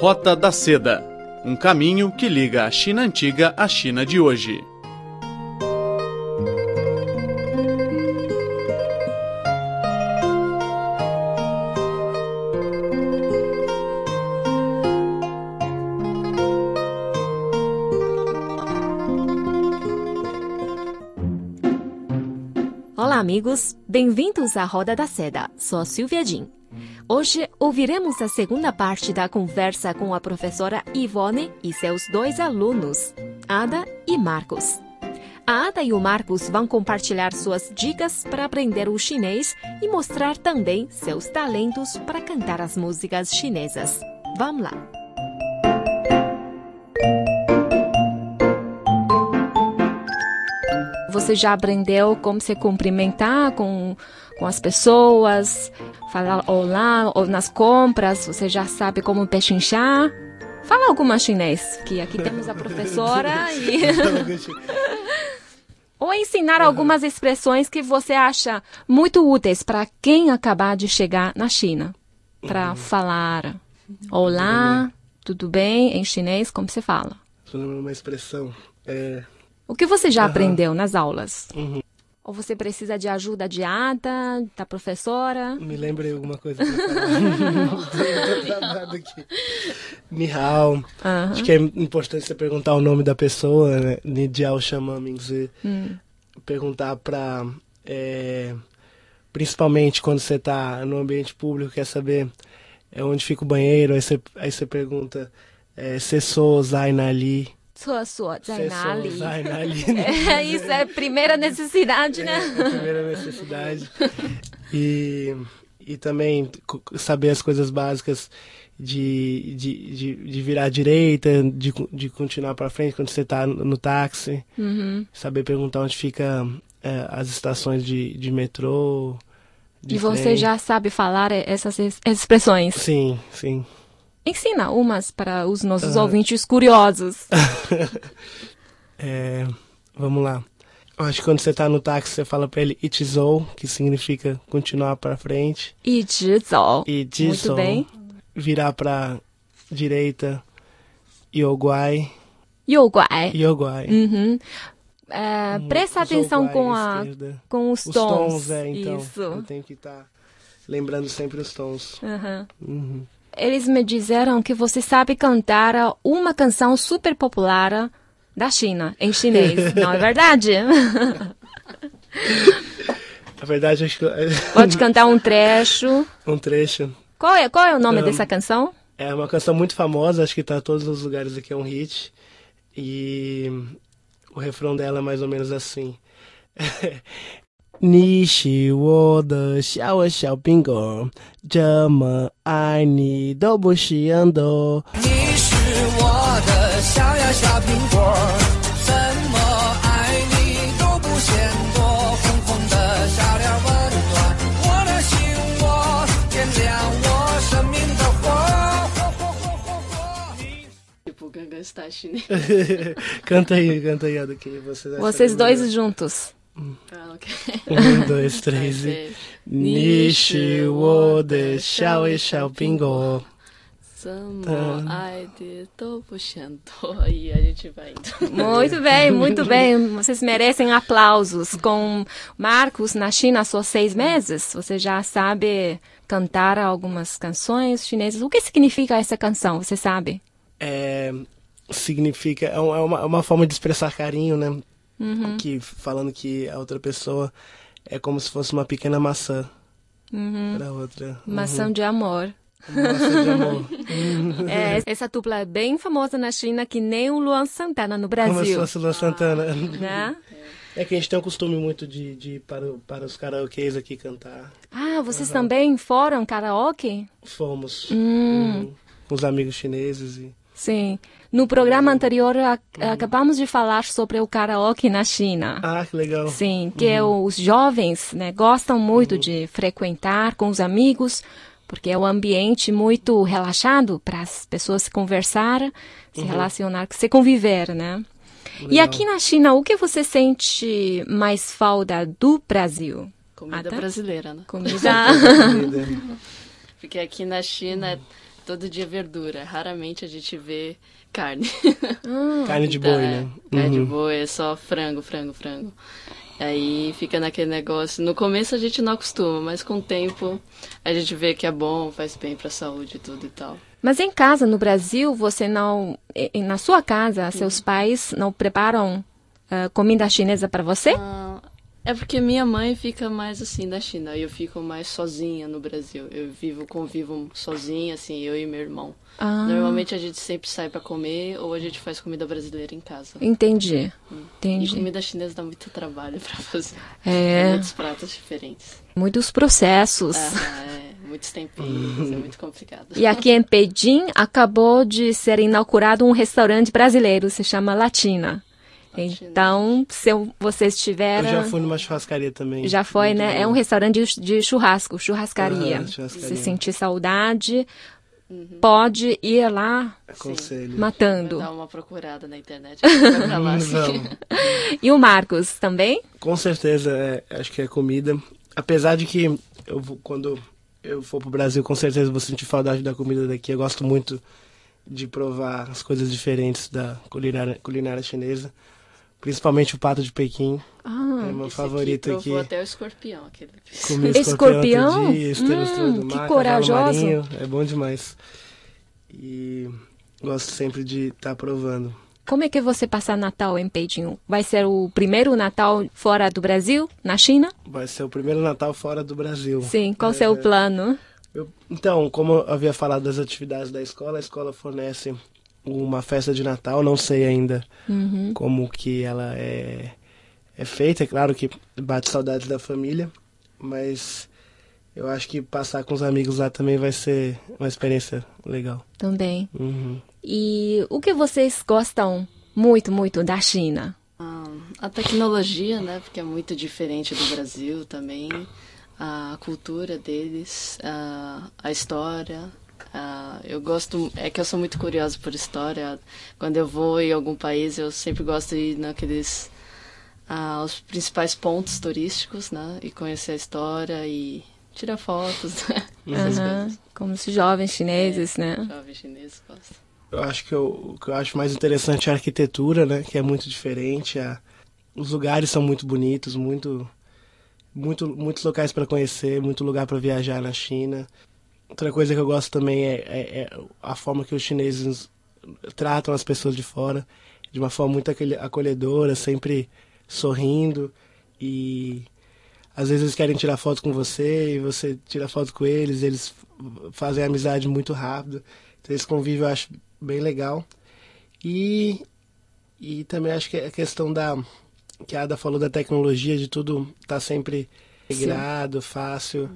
Rota da Seda um caminho que liga a China antiga à China de hoje. Olá, amigos. Bem-vindos à Roda da Seda. Sou Silvia Jin. Hoje ouviremos a segunda parte da conversa com a professora Ivone e seus dois alunos, Ada e Marcos. A Ada e o Marcos vão compartilhar suas dicas para aprender o chinês e mostrar também seus talentos para cantar as músicas chinesas. Vamos lá! Você já aprendeu como se cumprimentar com, com as pessoas, falar olá, ou nas compras, você já sabe como pechinchar? Fala alguma chinês, que aqui temos a professora e... ou ensinar algumas expressões que você acha muito úteis para quem acabar de chegar na China. Para uhum. falar olá, tudo bem? Em chinês, como se fala? Uma expressão. É, o que você já uhum. aprendeu nas aulas? Uhum. Ou você precisa de ajuda de ata, da professora? Me lembrei alguma coisa pra aqui. Nihao. Uhum. Acho que é importante você perguntar o nome da pessoa, né? Nidiao Xamã hum. Perguntar pra... É, principalmente quando você está no ambiente público, quer saber é, onde fica o banheiro, aí você, aí você pergunta é, se sou Zainali. 厕所在哪里？在哪里？é, isso é primeira necessidade, né? É, é primeira necessidade. E, e também saber as coisas básicas de, de, de, de virar à direita, de, de continuar para frente quando você está no táxi. Uhum. Saber perguntar onde fica é, as estações de, de metrô. De e você trem. já sabe falar essas expressões? Sim, sim. Ensina umas para os nossos uh... ouvintes curiosos. é, vamos lá. Eu acho que quando você está no táxi, você fala para ele Ichizou, que significa continuar para frente. Ichizou. Muito bem. Virar para direita, Yoguai. Yoguai. Yoguai. Uhum. É, presta atenção com, a, com os, os tons. tons. é, então. Isso. Eu tenho que estar tá lembrando sempre os tons. Uhum. Uhum eles me disseram que você sabe cantar uma canção super popular da China, em chinês. Não é verdade? Na verdade, acho que... Pode cantar um trecho. Um trecho. Qual é, qual é o nome um, dessa canção? É uma canção muito famosa, acho que está em todos os lugares aqui, é um hit. E o refrão dela é mais ou menos assim. 你是我的小小苹果，这么爱你都不是样的。你是我的小呀小苹果，怎么爱你都不嫌多。红红的小脸温暖我的心窝，点亮我生命的火。火火火火火！Tipo, Gangan Style Canta aí, canta aí, do que vocês Vocês dois juntos. Ah, um, dois, três e. Nishi wo de xiao e xiao bingo. E a gente vai indo. Muito bem, muito bem. Vocês merecem aplausos. Com Marcos na China há só seis meses, você já sabe cantar algumas canções chinesas. O que significa essa canção? Você sabe? É, significa é uma, é uma forma de expressar carinho, né? Uhum. Que, falando que a outra pessoa é como se fosse uma pequena maçã uhum. para outra. Maçã uhum. de amor. Maçã de amor. é, essa dupla é bem famosa na China, que nem o Luan Santana no Brasil. Como se fosse o Luan Santana. Ah, né? É que a gente tem um costume muito de, de ir para, para os karaokês aqui cantar. Ah, vocês também foram karaoke? Fomos. Hum. Com os amigos chineses e... Sim. No programa anterior a, acabamos de falar sobre o karaoke na China. Ah, que legal. Sim, que uhum. os jovens né, gostam muito uhum. de frequentar com os amigos, porque é um ambiente muito relaxado para as pessoas conversar, se uhum. relacionar, se conviver, né? Legal. E aqui na China, o que você sente mais falta do Brasil? Comida brasileira, né? Comida. Porque aqui na China todo dia verdura. Raramente a gente vê carne. Carne de Então, boi, é, né? Carne de Uhum. boi é só frango, frango, frango. Aí fica naquele negócio. No começo a gente não acostuma, mas com o tempo a gente vê que é bom, faz bem pra saúde e tudo e tal. Mas em casa, no Brasil, você não. Na sua casa, seus pais não preparam ah, comida chinesa para você? Ah, é porque minha mãe fica mais assim da China, e eu fico mais sozinha no Brasil. Eu vivo, convivo sozinha, assim, eu e meu irmão. Ah. Normalmente a gente sempre sai pra comer ou a gente faz comida brasileira em casa. Entendi. E Entendi. comida chinesa dá muito trabalho pra fazer. É. muitos pratos diferentes. Muitos processos. Ah, é, muitos temperos, é muito complicado. E aqui em Pequim acabou de ser inaugurado um restaurante brasileiro, se chama Latina. Então, se eu- vocês Eu já fui numa churrascaria também. Já foi, Muito né? É bom. um restaurante de, de churrasco, churrascaria. Aham, churrascaria. Se sentir saudade, pode ir lá Aconselho. matando. Vou dar uma procurada na internet. Lá, assim. E o Marcos também? Com certeza, é, acho que é comida. Apesar de que eu vou, quando eu for pro Brasil, com certeza vou sentir saudade da comida daqui. Eu gosto muito de provar as coisas diferentes da culinária, culinária chinesa. Principalmente o pato de Pequim. Ah, é meu Esse favorito aqui. aqui. Provou até o escorpião. Aquele... Comi Escorpião? outro dia, Hum, do que mar, corajoso. É bom demais. E gosto sempre de estar provando. como é que você passa Natal em Pequim? Vai ser o primeiro Natal fora do Brasil, na China? Vai ser o primeiro Natal fora do Brasil. Sim, qual o É, seu plano? Eu- então, como eu havia falado das atividades da escola, a escola fornece uma festa de Natal, não sei ainda Uhum. como que ela é, é feita, é claro que bate saudades da família, mas eu acho que passar com os amigos lá também vai ser uma experiência legal. Também. Uhum. E o que vocês gostam muito, muito da China? Ah, a tecnologia, né? Porque é muito diferente do Brasil também. A cultura deles, a, a história. Ah, eu gosto, é que eu sou muito curiosa por história. Quando eu vou em algum país, eu sempre gosto de ir naqueles ah, os principais pontos turísticos, né? E conhecer a história e tirar fotos, né? Coisas. Como os jovens chineses, né? Jovem chinês gosta. Eu acho que eu- o que eu acho mais interessante é a arquitetura, né? Que é muito diferente. a- os lugares são muito bonitos, muito, muito, muitos locais para conhecer, muito lugar para viajar na China. Outra coisa que eu gosto também é, é- é a forma que os chineses tratam as pessoas de fora, de uma forma muito acolhe- acolhedora, sempre sorrindo e às vezes eles querem tirar foto com você e você tira foto com eles, eles fazem amizade muito rápido. Então esse convívio eu acho bem legal. E, e também acho que a questão da. que a Ada falou da tecnologia, de tudo tá sempre integrado, fácil.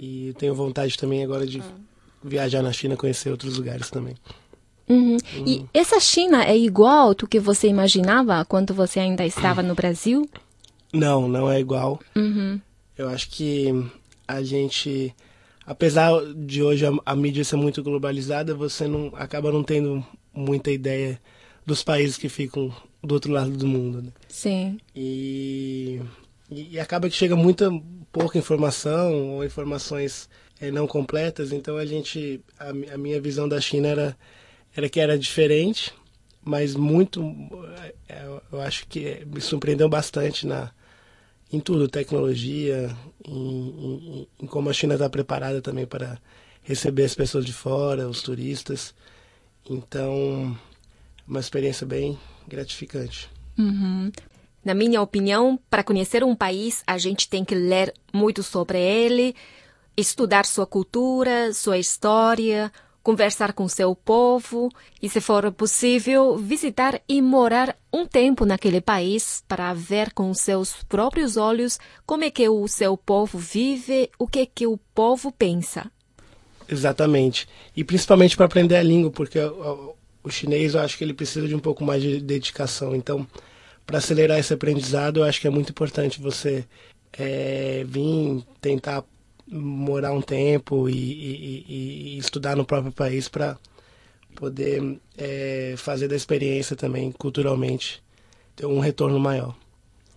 E eu tenho vontade também agora de viajar na China, conhecer outros lugares também. Uhum. E essa China é igual do que você imaginava quando você ainda estava no Brasil? Não, não é igual. Uhum. Eu acho que a gente, apesar de hoje a, a mídia ser muito globalizada, você não acaba não tendo muita ideia dos países que ficam do outro lado do mundo. Né? Sim. E, e, acaba que chega muita pouca informação ou informações eh, não completas. Então a gente, a, a minha visão da China era era que era diferente, mas muito, eh, eu- eu acho que me surpreendeu bastante na em tudo, tecnologia, em, em- em como a China está preparada também para receber as pessoas de fora, os turistas. Então, uma experiência bem gratificante. Uhum. Na minha opinião, para conhecer um país, a gente tem que ler muito sobre ele, estudar sua cultura, sua história, conversar com seu povo e, se for possível, visitar e morar um tempo naquele país para ver com seus próprios olhos como é que o seu povo vive, o que é que o povo pensa. Exatamente. E principalmente para aprender a língua, porque o, chinês eu acho que ele precisa de um pouco mais de dedicação. Então, para acelerar esse aprendizado, eu acho que é muito importante você é, vir tentar morar um tempo e, e- e- e estudar no próprio país para poder é, fazer da experiência também culturalmente ter um retorno maior.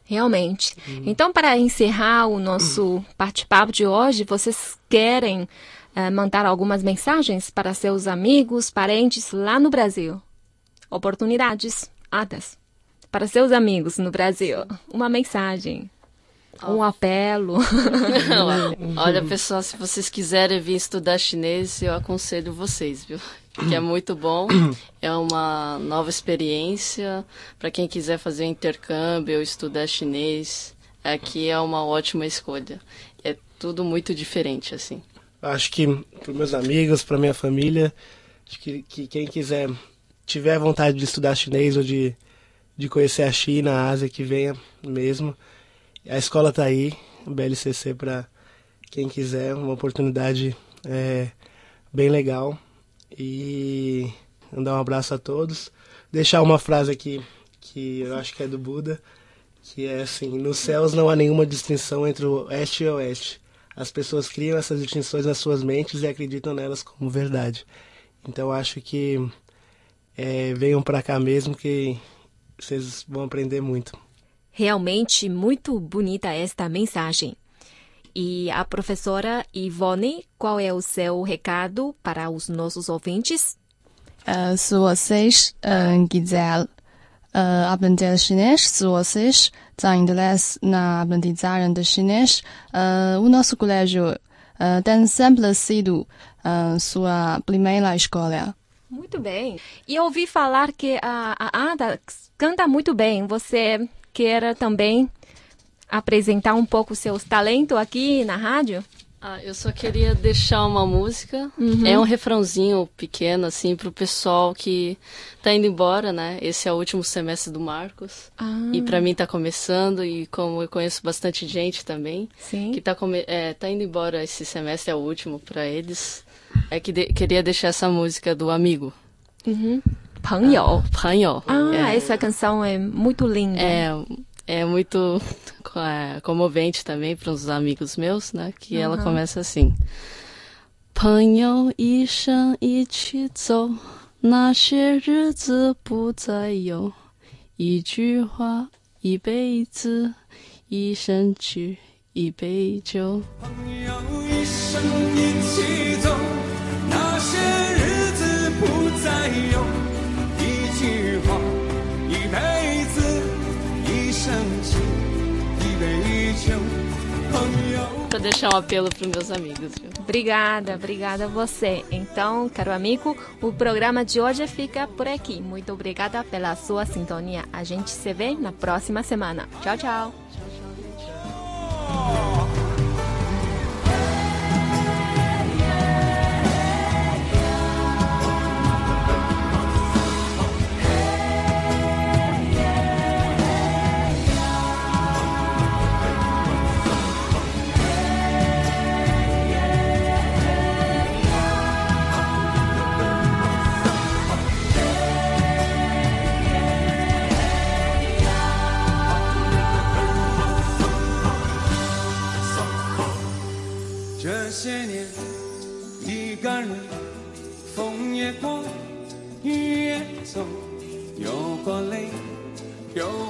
Realmente. Então, para encerrar o nosso bate-papo de hoje, vocês querem uh, mandar algumas mensagens para seus amigos, parentes lá no Brasil. Oportunidades, atas. Para seus amigos no Brasil, uma mensagem. Um apelo. Olha, pessoal, se vocês quiserem vir estudar chinês, eu aconselho vocês, viu? Que é muito bom, é uma nova experiência para quem quiser fazer intercâmbio ou estudar chinês. Aqui é uma ótima escolha. É tudo muito diferente, assim. Acho que para meus amigos, para minha família, acho que, que quem quiser tiver vontade de estudar chinês ou de, de conhecer a China, a Ásia, que venha mesmo. A escola está aí, BLCC para quem quiser, uma oportunidade é, bem legal. E mandar um abraço a todos. Deixar uma frase aqui que eu acho que é do Buda, que é assim: Nos céus não há nenhuma distinção entre o oeste e o oeste. As pessoas criam essas distinções nas suas mentes e acreditam nelas como verdade. Então acho que é, venham para cá mesmo que vocês vão aprender muito. Realmente muito bonita esta mensagem. E a professora Ivone, qual é o seu recado para os nossos ouvintes? Uh, se vocês uh, quiserem uh, aprender chinês, se vocês têm interesse na aprendizagem de chinês, uh, o nosso colégio uh, tem sempre sido uh, sua primeira escola. Muito bem. E eu ouvi falar que a, a Ada canta muito bem. Você quer também apresentar um pouco seus talentos aqui na rádio? Ah, eu só queria deixar uma música. Uhum. É um refrãozinho pequeno, assim, pro pessoal que tá indo embora, né? Esse é o último semestre do Marcos. Ah. E para mim tá começando, e como eu conheço bastante gente também, Sim. que tá, come é, tá indo embora esse semestre, é o último para eles é que de, queria deixar essa música do amigo. Uhum. 朋友. Ah, 朋友. Ah, é. essa canção é muito linda. É, é muito é, comovente também para os amigos meus, né? Que uhum. ela começa assim. 朋友一生一起走，那 些日子不再有。一句话，一辈子，一生去，一杯酒。朋友一生一起走。Para deixar um apelo para os meus amigos. Viu? Obrigada, obrigada a você. Então, caro amigo, o programa de hoje fica por aqui. Muito obrigada pela sua sintonia. A gente se vê na próxima semana. Tchau, tchau.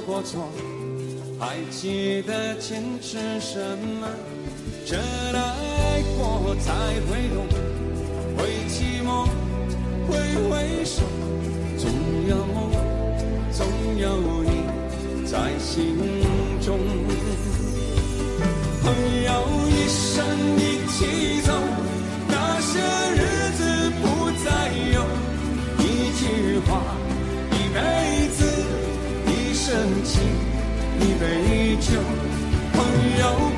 过错还记得坚持什么？真爱过才会懂，会寂寞，会回首，总有梦，总有你在心中。朋友一生一起走，那些日子不再有，一句话，一辈子，情。一杯酒，朋友。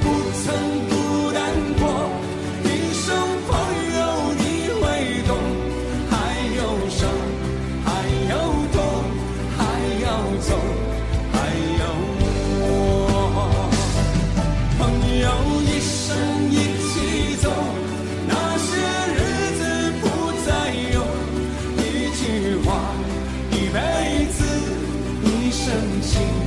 情。